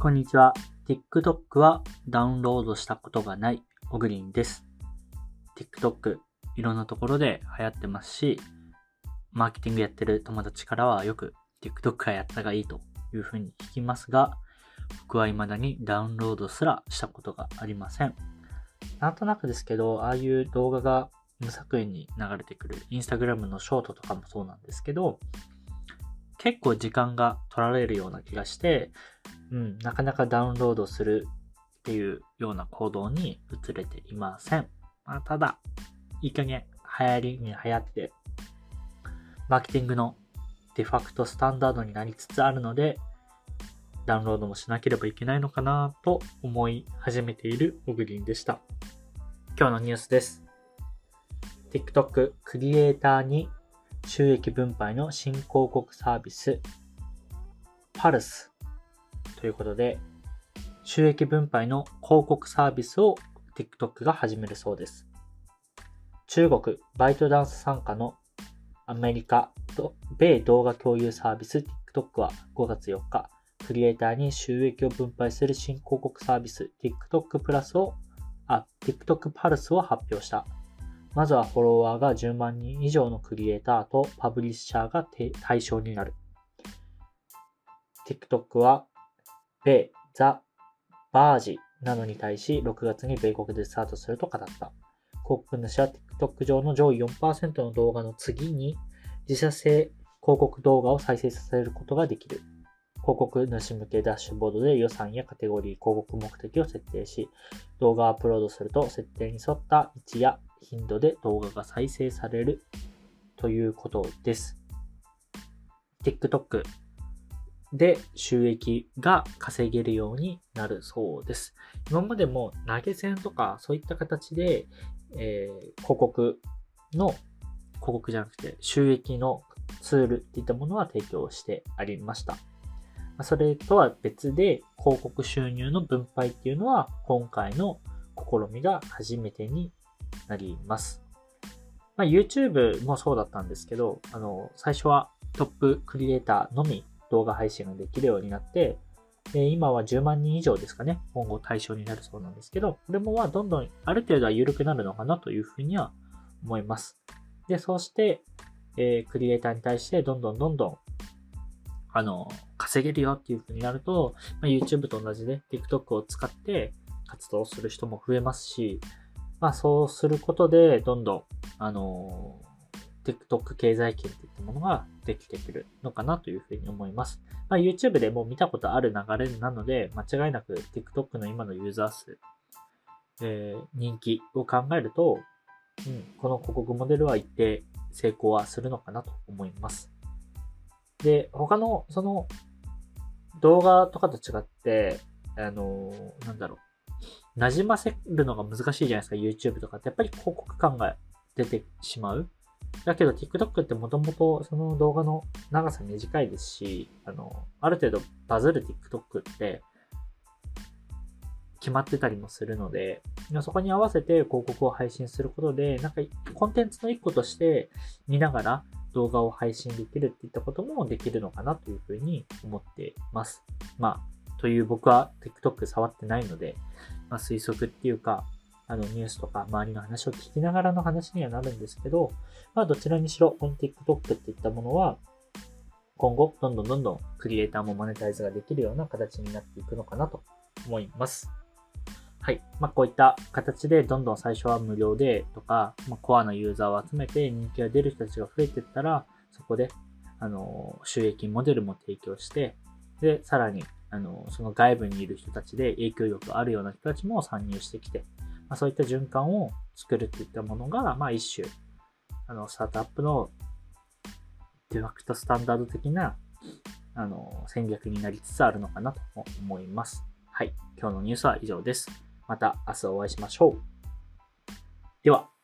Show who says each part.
Speaker 1: こんにちは。TikTok はダウンロードしたことがないオグリンです。TikTok いろんなところで流行ってますし、マーケティングやってる友達からはよく TikTok はやったがいいというふうに聞きますが、僕は未だにダウンロードすらしたことがありません。なんとなくですけど、ああいう動画が無作為に流れてくる、インスタグラムのショートとかもそうなんですけど、結構時間が取られるような気がして、うん、なかなかダウンロードするっていうような行動に移れていません。まあ、ただ、いい加減流行りに流行って、マーケティングのデファクトスタンダードになりつつあるので、ダウンロードもしなければいけないのかなと思い始めているオグリンでした。今日のニュースです。TikTok クリエイターに収益分配の新広告サービス、パルスということで、収益分配の広告サービスを TikTok が始めるそうです。中国バイトダンス参加のアメリカと米動画共有サービス TikTok は5月4日、クリエイターに収益を分配する新広告サービス TikTok プラスを、あ、TikTok パルスを発表した。まずはフォロワーが10万人以上のクリエイターとパブリッシャーが対象になる。TikTok は、米、ザ、バージなどに対し6月に米国でスタートすると語った。広告主は TikTok 上の上位4%の動画の次に自社製広告動画を再生させることができる。広告主向けダッシュボードで予算やカテゴリー、広告目的を設定し、動画をアップロードすると設定に沿った位置や頻度で動画が再生されるということです。TikTok で収益が稼げるようになるそうです。今までも投げ銭とかそういった形で、えー、広告の、広告じゃなくて収益のツールっていったものは提供してありました。それとは別で広告収入の分配っていうのは今回の試みが初めてになります。まあ、YouTube もそうだったんですけど、あの、最初はトップクリエイターのみ動画配信ができるようになって、で今は10万人以上ですかね、今後対象になるそうなんですけど、これもまあどんどんある程度は緩くなるのかなというふうには思います。で、そうして、えー、クリエイターに対してどんどんどんどん、あの、稼げるよっていうふうになると、まあ、YouTube と同じで TikTok を使って活動する人も増えますし、まあそうすることで、どんどん、あの、TikTok 経済圏っていったものができてくるのかなというふうに思います。まあ、YouTube でも見たことある流れなので、間違いなく TikTok の今のユーザー数、えー、人気を考えると、うん、この広告モデルは一定成功はするのかなと思います。で、他のその動画とかと違って、あのー、なんだろう、馴染ませるのが難しいじゃないですか、YouTube とかって。やっぱり広告感が出てしまう。だけど TikTok ってもともとその動画の長さ短いですし、あの、ある程度バズる TikTok って決まってたりもするので、そこに合わせて広告を配信することで、なんかコンテンツの一個として見ながら動画を配信できるっていったこともできるのかなというふうに思ってます。まあ、という僕は TikTok 触ってないので、まあ、推測っていうか、あの、ニュースとか周りの話を聞きながらの話にはなるんですけど、まあ、どちらにしろ、この TikTok っていったものは、今後、どんどんどんどんクリエイターもマネタイズができるような形になっていくのかなと思います。はい。まあ、こういった形で、どんどん最初は無料でとか、まあ、コアなユーザーを集めて人気が出る人たちが増えていったら、そこで、あの、収益モデルも提供して、で、さらに、あの、その外部にいる人たちで影響力あるような人たちも参入してきて、まあ、そういった循環を作るっていったものが、まあ一種、あの、スタートアップのデファクトスタンダード的な、あの、戦略になりつつあるのかなと思います。はい。今日のニュースは以上です。また明日お会いしましょう。では。